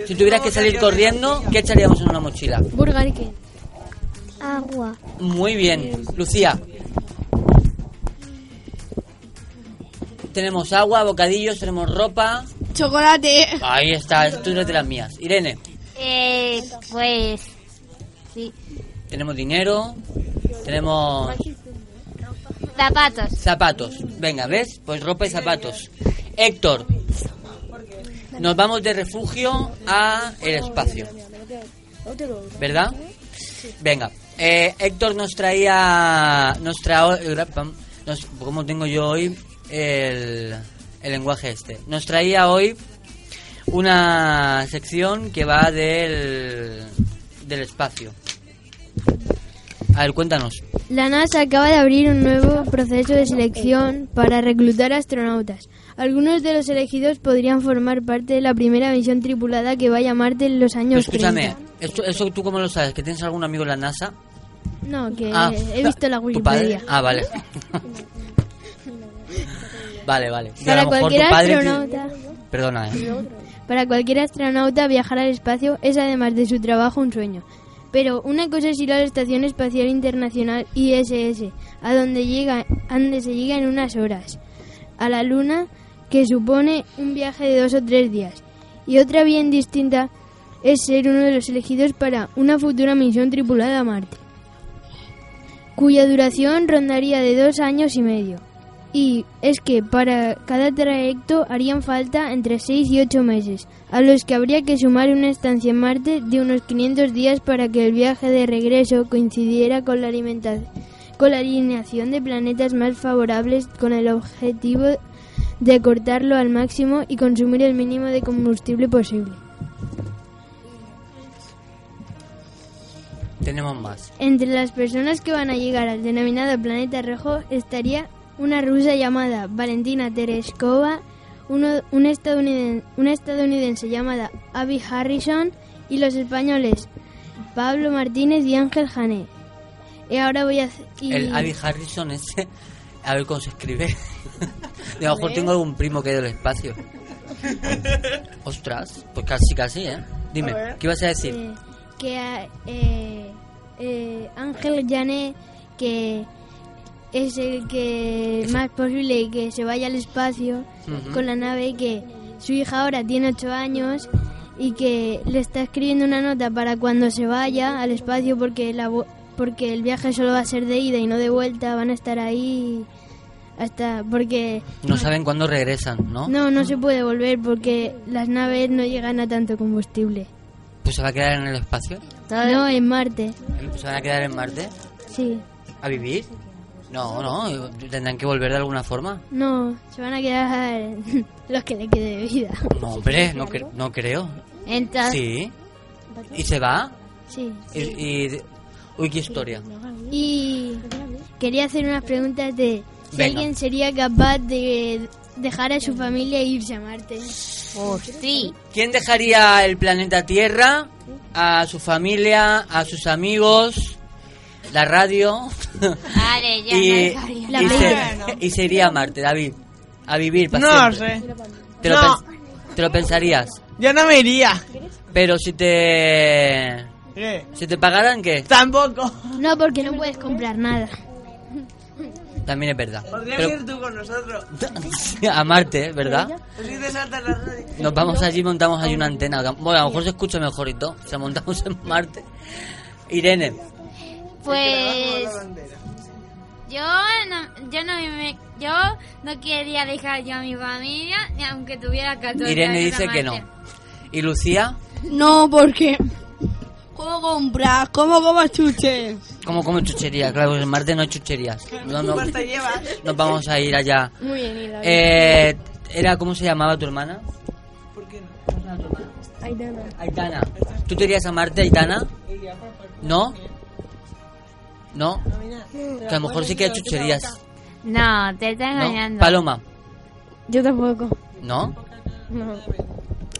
Si tuvieras que salir corriendo. ¿qué echaríamos en una mochila? Qué. agua Muy bien. Lucía. Tenemos agua, bocadillos, tenemos ropa. Chocolate. Ahí está, tú eres de las mías. Irene, eh, pues sí tenemos dinero, tenemos zapatos zapatos. Venga, ¿ves? Pues ropa y zapatos. Héctor, nos vamos de refugio a el espacio. ¿Verdad? Venga, eh, Héctor nos traía, traó, nos, ¿cómo tengo yo hoy el, el lenguaje este? Nos traía hoy una sección que va del, del espacio. A ver, cuéntanos. La NASA acaba de abrir un nuevo proceso de selección para reclutar astronautas. Algunos de los elegidos podrían formar parte de la primera misión tripulada que vaya a Marte en los Pero años escúchame, 30. ¿esto, ¿eso tú cómo lo sabes? ¿Que tienes algún amigo en la NASA? No, que Ah, he visto la. Wikipedia. Ah, vale. *laughs* vale, vale. Para cualquier astronauta. Perdona, ¿eh? Para cualquier astronauta viajar al espacio es además de su trabajo un sueño. Pero una cosa es ir a la Estación Espacial Internacional ISS, a donde, llega, a donde se llega en unas horas, a la Luna, que supone un viaje de dos o tres días. Y otra bien distinta es ser uno de los elegidos para una futura misión tripulada a Marte, cuya duración rondaría de dos años y medio. Y es que para cada trayecto harían falta entre 6 y 8 meses, a los que habría que sumar una estancia en Marte de unos 500 días para que el viaje de regreso coincidiera con la con la alineación de planetas más favorables con el objetivo de cortarlo al máximo y consumir el mínimo de combustible posible. Tenemos más. Entre las personas que van a llegar al denominado planeta rojo estaría una rusa llamada Valentina Tereshkova, uno- un estadounidense, una estadounidense llamada Abby Harrison y los españoles Pablo Martínez y Ángel Jané. Y ahora voy a y- El Abby Harrison ese, a ver cómo se escribe. *laughs* De a lo mejor tengo algún primo que es del espacio. Ostras, pues casi casi, ¿eh? Dime. ¿qué ibas a decir? eh, que eh, eh, Ángel Jané, que es el que más posible que se vaya al espacio con la nave, que su hija ahora tiene 8 años y que le está escribiendo una nota para cuando se vaya al espacio porque la porque el viaje solo va a ser de ida y no de vuelta, van a estar ahí hasta porque No saben cuándo regresan, ¿no? no no se puede volver porque las naves no llegan a tanto combustible. Pues se va a quedar en el espacio. No, en Marte. ¿Se van a quedar en Marte? Sí. ¿A vivir? No, no, tendrán que volver de alguna forma. No, se van a quedar *laughs* los que le quede de vida. No, hombre, no, cre- no creo. Entonces, Sí. ¿Y se va? Sí. Y, y- Uy, qué historia. Y quería hacer unas preguntas de si Venga. alguien sería capaz de dejar a su familia e irse a Marte. sí. ¿Quién dejaría el planeta Tierra? A su familia, a sus amigos, la radio. Vale, ya y, no dejaría. La y, se, y se iría a Marte, David. A vivir para No siempre. sé. Te lo, No. pens- te lo pensarías. Yo no me iría. Pero si te... ¿Qué? Si te pagaran, ¿qué? Tampoco. No, porque no puedes comprar nada. También es verdad. Podrías Pero- ir tú con nosotros. *laughs* a Marte, ¿verdad? Radio. Nos vamos allí y montamos allí una antena. Bueno, a lo mejor se escucha mejor y todo. Se montamos en Marte. Irene, Pues yo no, yo no me, yo no quería dejar yo a mi familia ni aunque tuviera 14 Irene dice que no. ¿Y Lucía? No, porque... ¿Cómo compras? ¿Cómo comas chuches? ¿Cómo come chuchería? Claro, en Marte no hay chucherías. No, no, ¿Cuánto llevas? nos vamos a ir allá. Muy bien, Eh, era, ¿cómo se llamaba tu hermana? ¿Por qué no? Aitana. ¿Tú te irías a Marte, Aitana? ¿No? ¿No? Que a lo mejor sí que hay chucherías. No, te está ¿No? engañando. Paloma. Yo tampoco. ¿No? No.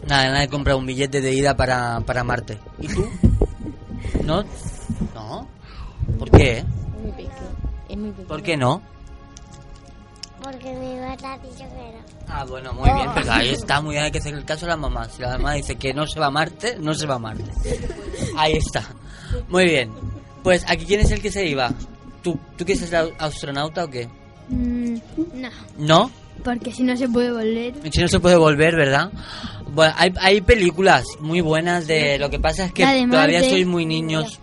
Nada, nadie compra un billete de ida para, para Marte. ¿Y tú? ¿No? ¿No? ¿Por qué? ¿Por qué no? Porque mi mamá ha dicho que no. Ah, bueno, muy bien, pero ahí *laughs* está, muy bien, hay que hacer el caso a la mamá. Si la mamá dice que no se va a Marte, no se va a Marte. Ahí está. Muy bien. Pues, ¿aquí quién es el que se iba? ¿Tú, ¿tú quieres ser au- astronauta o qué? Mm, no, ¿No? porque si no se puede volver. Si no se puede volver, ¿verdad? Bueno, hay, hay películas muy buenas de... Lo que pasa es que La de todavía Marte. sois muy niños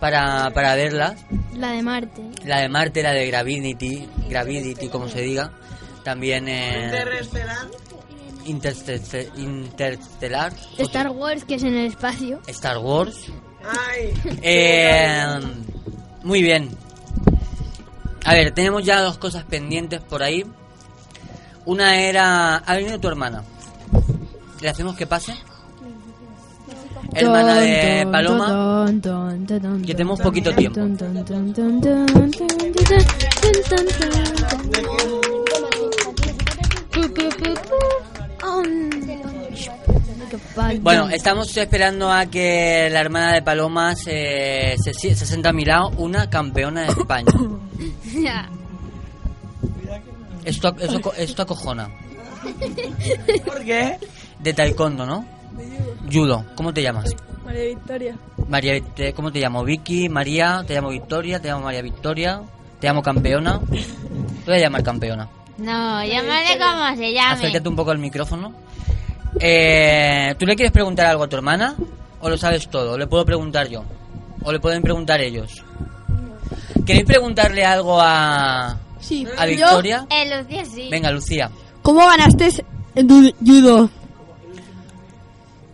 para, para verlas. La de Marte. La de Marte, la de Gravity, Gravity, como se diga. También eh, Interestelar. Interste- Interstellar. Star Wars, que es en el espacio. Star Wars. Ay. Eh, muy bien. A ver, tenemos ya dos cosas pendientes por ahí. Una era... Ha venido tu hermana. ¿Le hacemos que pase? Hermana de Paloma. Que tenemos poquito tiempo. Bueno, estamos esperando a que la hermana de Paloma se, se, se sienta a mi lado, una campeona de España. Esto, esto, esto acojona. ¿Por qué? De taekwondo, ¿no? Judo. ¿Cómo te llamas? María Victoria. María, te- ¿cómo te llamo? Vicky, María, te llamo Victoria, te llamo María Victoria, te llamo campeona. Te voy a llamar campeona. No, llámale como se llame. Acércate un poco al micrófono. Eh, ¿Tú le quieres preguntar algo a tu hermana? ¿O lo sabes todo? ¿O le puedo preguntar yo? ¿O le pueden preguntar ellos? ¿Queréis preguntarle algo a, Sí. a Victoria? Eh, Lucía sí. Venga, Lucía. ¿Cómo ganaste en tu judo?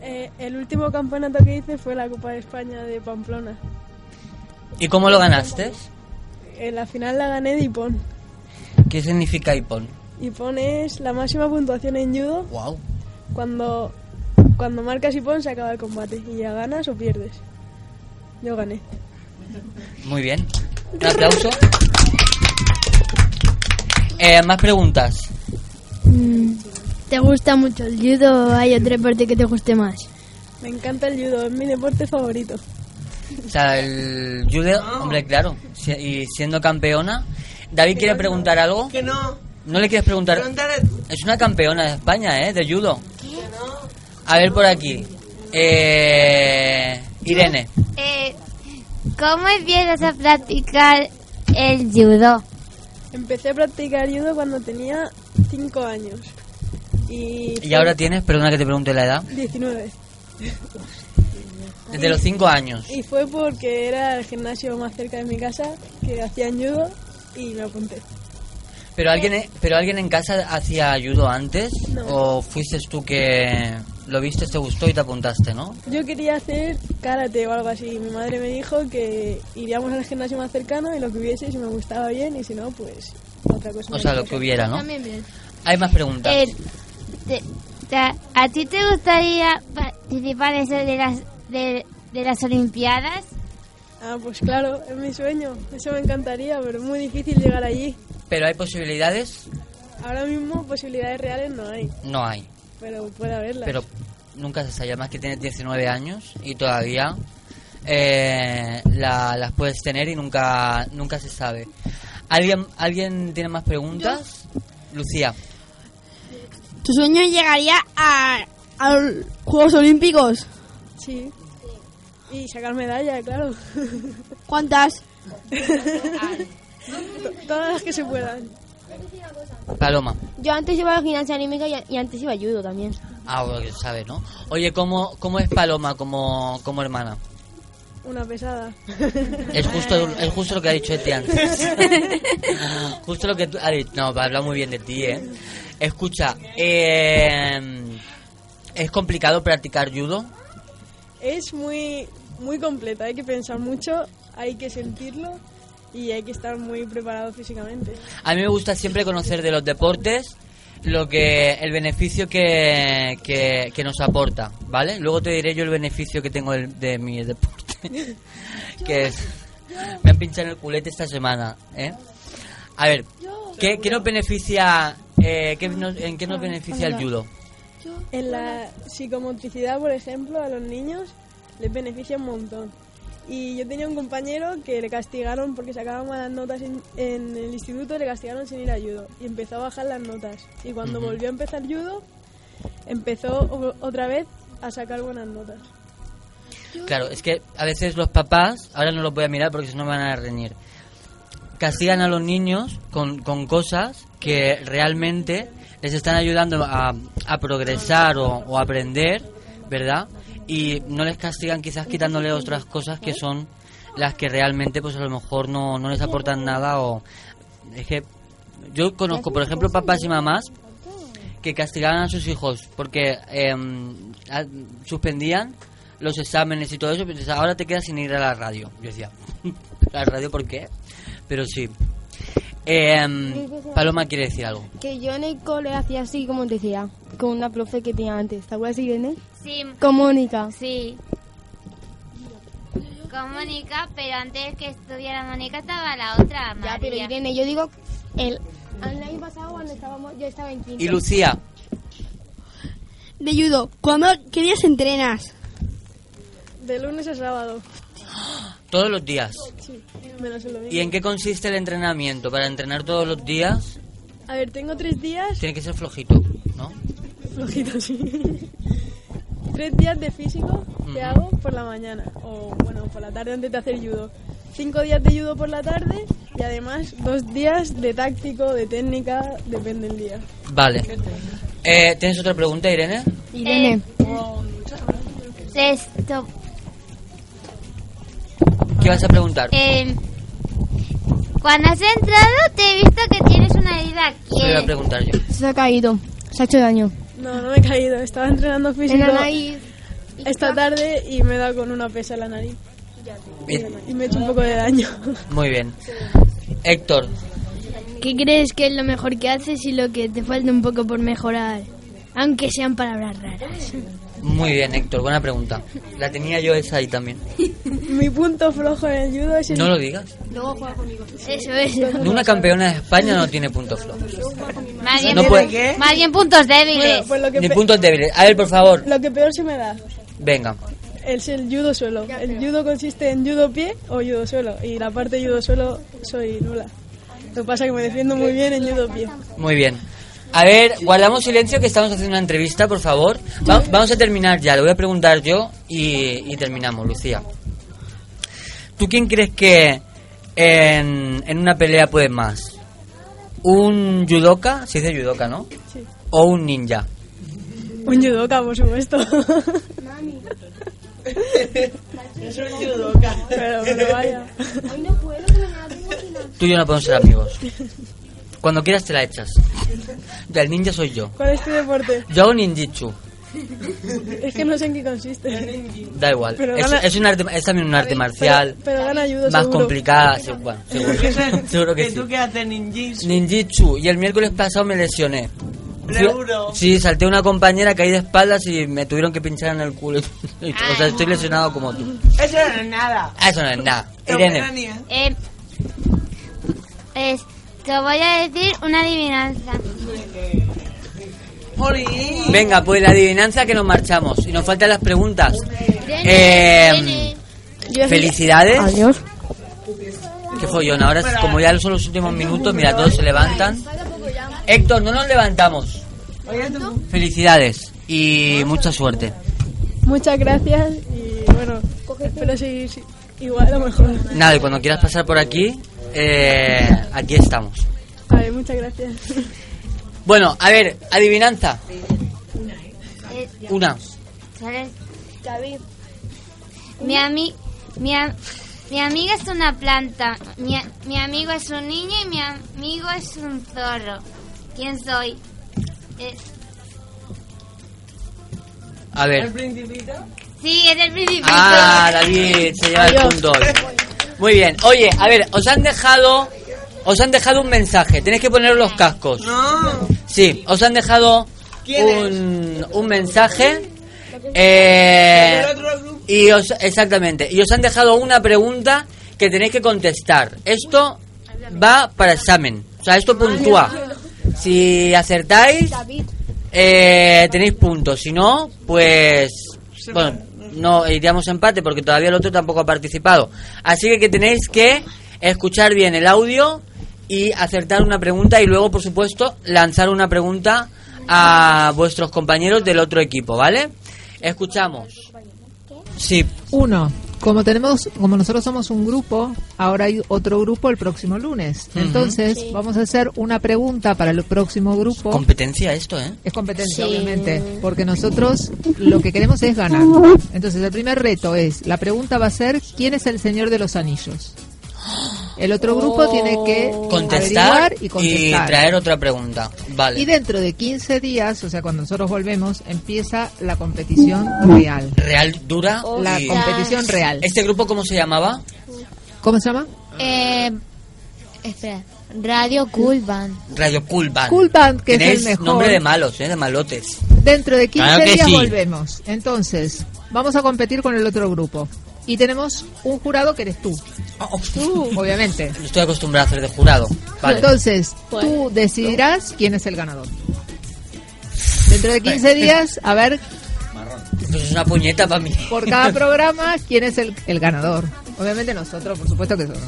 Eh, el último campeonato que hice fue la Copa de España de Pamplona. ¿Y cómo lo ganaste? En la final la gané de Ipón. ¿Qué significa Ipon? Ipón es la máxima puntuación en judo. Wow. Cuando, cuando marcas Ipón se acaba el combate. Y ya ganas o pierdes. Yo gané. Muy bien. Un aplauso. Eh, más preguntas. ¿Te gusta mucho el judo o hay otro deporte que te guste más? Me encanta el judo, es mi deporte favorito. O sea, el judo, hombre, claro. Y siendo campeona. David quiere preguntar algo. Que no. ¿No le quieres preguntar? Es una campeona de España, ¿eh? De judo. A ver por aquí. Eh, Irene. Eh, ¿Cómo empiezas a practicar el judo? Empecé a practicar judo cuando tenía 5 años. Y, ¿Y ahora tienes? Perdona que te pregunte la edad. 19. Desde los 5 años. Y fue porque era el gimnasio más cerca de mi casa que hacían judo y me apunté. ¿Pero alguien, ¿Pero alguien en casa hacía judo antes? No. ¿O fuiste tú que lo viste, te gustó y te apuntaste, no? Yo quería hacer karate o algo así. Mi madre me dijo que iríamos al gimnasio más cercano y lo que hubiese, si me gustaba bien, y si no, pues otra cosa. O sea, lo que hubiera, ¿no? También bien. Hay más preguntas. Eh, te- te- ¿A ti te gustaría participar en eso de las, de, de las Olimpiadas? Ah, pues claro, es mi sueño. Eso me encantaría, pero es muy difícil llegar allí. ¿Pero hay posibilidades? Ahora mismo posibilidades reales no hay, No hay. pero puede haberlas. Pero nunca se sabe, más que tienes 19 años y todavía eh, la- las puedes tener y nunca nunca se sabe. ¿Alguien, ¿alguien tiene más preguntas? Lucía. ¿Tu sueño llegaría a, a los Juegos Olímpicos? Sí. Y sacar medalla, claro. ¿Cuántas? To- *laughs* Todas las que se puedan. Paloma. Yo antes iba a gimnasia anímica y, y antes iba a judo también. Ah, bueno, que sabe, ¿no? Oye, ¿cómo, cómo es Paloma como, como hermana? Una pesada. Es justo, es justo lo que ha dicho Eti antes. *laughs* justo lo que tú ha dicho. No, habla muy bien de ti, ¿eh? Escucha, eh, ¿es complicado practicar judo? Es muy, muy completa, hay que pensar mucho, hay que sentirlo y hay que estar muy preparado físicamente. A mí me gusta siempre conocer de los deportes lo que el beneficio que, que, que nos aporta, ¿vale? Luego te diré yo el beneficio que tengo de, mi deporte, *laughs* que es me han pinchado en el culete esta semana, ¿eh? A ver, ¿qué, qué nos beneficia, eh, qué nos- en qué nos beneficia el judo? En la psicomotricidad, por ejemplo, a los niños les beneficia un montón. Y yo tenía un compañero que le castigaron porque sacaba malas notas en, en el instituto, le castigaron sin ir a judo. Y empezó a bajar las notas. Y cuando volvió a empezar judo, empezó otra vez a sacar buenas notas. Claro, es que a veces los papás, ahora no los voy a mirar porque si no me van a reñir, castigan a los niños con, con cosas que realmente les están ayudando a, a progresar o, o aprender, ¿verdad? Y no les castigan quizás quitándole otras cosas que son las que realmente pues a lo mejor no, no les aportan nada o... Es que yo conozco, por ejemplo, papás y mamás que castigaban a sus hijos porque a- suspendían los exámenes y todo eso, pero ahora te quedas sin ir a la radio. Yo decía, *laughs* ¿la radio por qué? Pero sí. Em, Paloma quiere decir algo. Que yo en el cole hacía así, como te decía, con una profe que tenía antes. ¿Te acuerdas, Irene? Sí. Con Mónica. Sí. Con Mónica, pero antes que estuviera Mónica estaba la otra, María. Ya, pero Irene, yo digo, el, el año pasado cuando estábamos, yo estaba en quinto. Y Lucía, De judo, ¿cuándo, ¿qué días entrenas? De lunes a sábado. Todos los días. Sí, menos el domingo. ¿Y en qué consiste el entrenamiento? Para entrenar todos los días A ver, tengo tres días. tiene que ser flojito, ¿no? Flojito, sí. Tres días de físico que hago por la mañana. O bueno, por la tarde antes de hacer judo. Cinco días de judo por la tarde y además dos días de táctico, de técnica, depende del día. Vale. Eh, ¿Tienes otra pregunta, Irene? Irene. Esto, ¿Qué vas a preguntar? eh, cuando has entrado te he visto que tienes una herida aquí. A preguntar yo. Se ha caído. Se ha hecho daño. No, no me he caído. Estaba entrenando físico En la nariz. esta tarde y me he dado con una pesa en la nariz. Y- Y me he hecho un poco de daño. Muy bien. Héctor, ¿Qué crees que es lo mejor que haces y lo que te falta un poco por mejorar? Aunque sean palabras raras. Muy bien, Héctor, buena pregunta. La tenía yo esa ahí también. *laughs* Mi punto flojo en el judo es el... No lo digas. Luego juega conmigo. Eso, eso. Una campeona de España no tiene puntos flojos. Más bien, No puede- más bien puntos débiles. Bueno, pues lo que, Ni pe- puntos débiles. A ver, por favor, lo que peor se me da venga. es el judo suelo. El judo consiste en judo pie o judo suelo. Y la parte de judo suelo soy nula. Lo que pasa es que me defiendo muy bien en judo pie. Muy bien. A ver, guardamos silencio que estamos haciendo una entrevista, por favor. Va- vamos a terminar ya, le voy a preguntar yo y, y terminamos, Lucía. ¿Tú quién crees que en, en una pelea puede más? ¿Un judoka? Se dice judoka, ¿no? Sí. ¿O un ninja? Un judoka, por supuesto. Es un judoka. Pero, pero vaya. Tú y yo no podemos ser amigos. Cuando quieras te la echas. Ya, el ninja soy yo. ¿Cuál es tu deporte? Yo hago ninjitsu. Es que no sé en qué consiste. Da igual. Pero Es, gana- es, un arte, es también un arte marcial. Pero, pero gana judo más seguro. complicada. se- Bueno, seguro, seguro que ¿Y sí. tú qué haces, ninjitsu? Ninjitsu. Y el miércoles pasado me lesioné. Seguro. Sí, salté una compañera, caí de espaldas y me tuvieron que pinchar en el culo. *laughs* o sea, estoy lesionado como tú. Eso no es nada. Ah, Eso no es nada. Irene. Eh, es, te voy a decir una adivinanza. Venga, pues la adivinanza que nos marchamos. Y nos faltan las preguntas. Eh, felicidades. Adiós. Qué follón. Ahora, como ya son los últimos minutos, mira, todos se levantan. Héctor, no nos levantamos. Felicidades y mucha suerte. Muchas gracias y bueno, espero seguir igual o mejor. Nada, y cuando quieras pasar por aquí, eh, aquí estamos. Vale, muchas gracias. Bueno, a ver, adivinanza. Una. ¿sabes? Mi, ami, mi, am- mi amiga es una planta, mi, a- mi amigo es un niño y mi amigo es un zorro. ¿Quién soy? Eh, A ver. ¿El principito? sí, es el principito. Ah, David, se lleva el punto. Muy bien. Oye, a ver, os han dejado, os han dejado un mensaje. Tenéis que poner los cascos. No. Sí, os han dejado ¿Quién un, un mensaje. Eh, y os, exactamente. Y os han dejado una pregunta que tenéis que contestar. Esto va para examen. O sea, esto puntúa. Si acertáis, eh, tenéis puntos. Si no, pues... Bueno, no iríamos empate porque todavía el otro tampoco ha participado. Así que, que tenéis que escuchar bien el audio y acertar una pregunta y luego, por supuesto, lanzar una pregunta a vuestros compañeros del otro equipo, ¿vale? Escuchamos. Sí, Uno, como tenemos, como nosotros somos un grupo, ahora hay otro grupo el próximo lunes. Entonces, vamos a hacer una pregunta para el próximo grupo. competencia esto, ¿eh? es competencia, obviamente, porque nosotros lo que queremos es ganar. Entonces, el primer reto es, la pregunta va a ser, ¿quién es el Señor de los Anillos? *gasps* El otro grupo tiene que Contestar y contestar. traer otra pregunta. Vale. Y dentro de 15 días, o sea, cuando nosotros volvemos, empieza la competición real. Real dura. La y- competición real. ¿Este grupo cómo se llamaba? ¿Cómo se llama? Eh, espera, Radio Cool Band. Radio Cool Band. Cool Band, que es el mejor. nombre de malos, ¿eh? De malotes. Dentro de 15 Claro días sí. volvemos. Entonces, vamos a competir con el otro grupo. Y tenemos un jurado que eres tú. Obviamente. Yo *laughs* estoy acostumbrado a hacer de jurado. Vale. Entonces, tú decidirás quién es el ganador. Dentro de 15 días, a ver, Pues es una puñeta para mí. por cada programa, quién es el, el ganador. Obviamente nosotros, por supuesto que somos.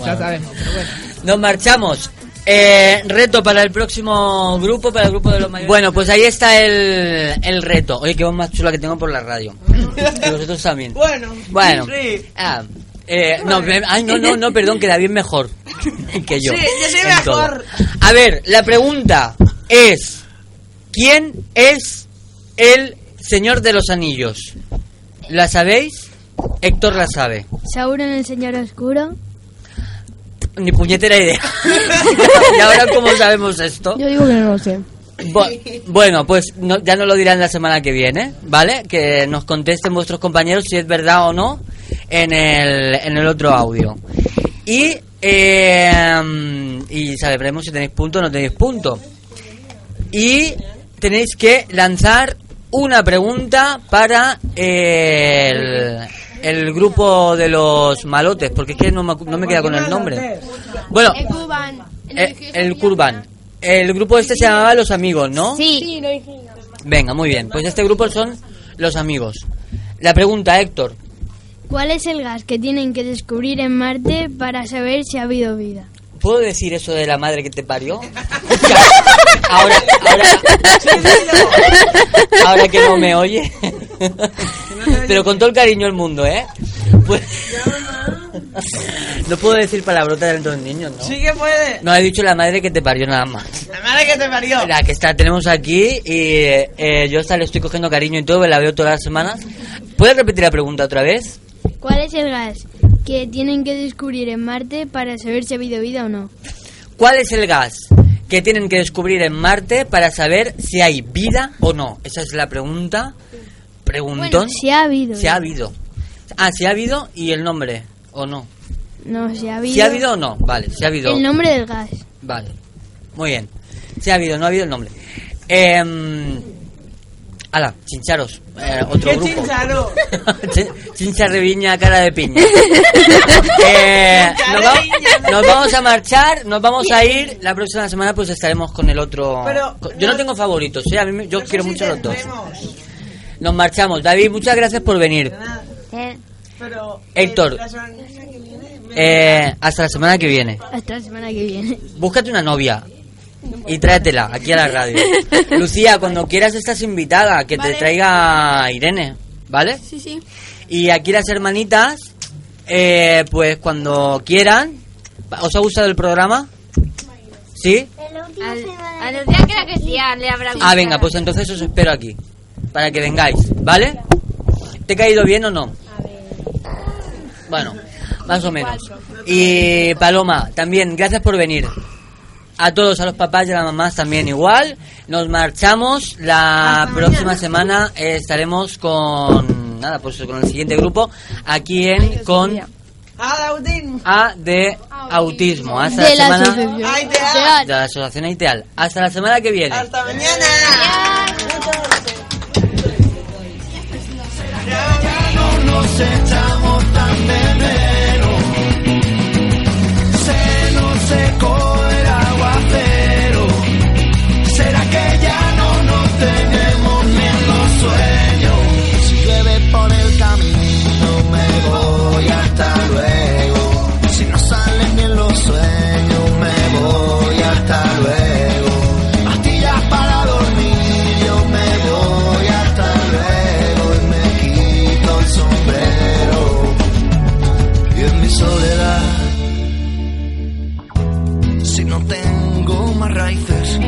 *laughs* Ya sabemos, pero bueno. Nos marchamos. Eh, reto para el próximo grupo, para el grupo de los mayores. Bueno, pues ahí está el, el reto. Oye, qué voz más chula que tengo por la radio. y vosotros también. Bueno, Bueno. sí. Ah, eh, no, me- ay, no, no, no, perdón, queda bien mejor *laughs* que yo. Sí, yo soy todo. mejor. A ver, la pregunta es: ¿Quién es el Señor de los Anillos? ¿La sabéis? Héctor la sabe. Sauron el señor oscuro. Ni puñetera idea. *laughs* ¿Y ahora cómo sabemos esto? Yo digo que no lo sé. Bu- bueno, pues no- ya nos lo dirán la semana que viene, ¿vale? Que nos contesten vuestros compañeros si es verdad o no en el, en el otro audio. Y, eh, y sabremos si tenéis punto o no tenéis punto. Y tenéis que lanzar una pregunta para el, el grupo de los malotes, porque es que no me, acu- no me queda con el nombre. Bueno, El Cuban. el, el Curban. El grupo este se llamaba Los Amigos, ¿no? Sí. Venga, muy bien. Pues este grupo son Los Amigos. La pregunta, Héctor. ¿Cuál es el gas que tienen que descubrir en Marte para saber si ha habido vida? ¿Puedo decir eso de la madre que te parió? *laughs* ahora, ahora, ahora que no me oye. Pero con todo el cariño del mundo, ¿eh? Pues- no puedo decir palabrotas dentro de los niños, ¿no? Sí que puede. No he dicho la madre que te parió nada más. La madre que te parió. La que está, tenemos aquí y eh, yo hasta le estoy cogiendo cariño y todo, la veo todas las semanas. ¿Puedes repetir la pregunta otra vez? ¿Cuál es el gas que tienen que descubrir en Marte para saber si ha habido vida o no? ¿Cuál es el gas que tienen que descubrir en Marte para saber si hay vida o no? Esa es la pregunta. Preguntón. Bueno, si ha habido. Si ha habido. Ah, si ha habido y el nombre, ¿o no? No, si ha habido. Si ha habido o no, vale, si ha habido. El nombre del gas. Vale, muy bien. Si ha habido, no ha habido el nombre. Eh, ala, chincharos, eh, otro ¡Qué grupo. chincharo! *laughs* Chin- Chincha reviña, cara de piña. *laughs* Eh, nos, va- nos vamos a marchar, nos vamos a ir. La próxima semana pues estaremos con el otro. Pero- con- yo no tengo favoritos, ¿eh? a mí me- yo quiero sí mucho a los dos. Nos marchamos. David, muchas gracias por venir. Eh, Pero, Héctor. eh, la semana que viene me- Eh, hasta la semana que viene. Hasta la semana que viene. Búscate una novia y tráetela aquí a la *laughs* radio. Lucía, cuando quieras estás invitada, que te traiga Irene, ¿vale? Sí, sí. Y aquí las hermanitas, eh, pues cuando quieran. ¿Os ha gustado el programa? ¿Sí? al, a Lucía creo que sí, le habrá Ah, venga, pues entonces os espero aquí. Para que vengáis, ¿vale? ¿Te ha caído bien o no? Bueno, más o menos. Y Paloma, también, gracias por venir. A todos, a los papás y a las mamás también igual. Nos marchamos. La próxima semana eh, estaremos con nada, pues con el siguiente grupo aquí en con de autismo. A de autismo. Hasta De la la semana amo. de la asociación Aiteal. Hasta la semana que viene. Hasta mañana. nos echamos tan de menos. Se nos secó raíces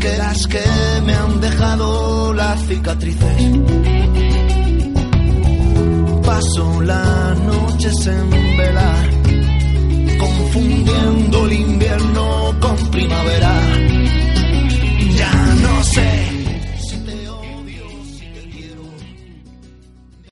que las que me han dejado las cicatrices. Paso las noches en velar, confundiendo el invierno con primavera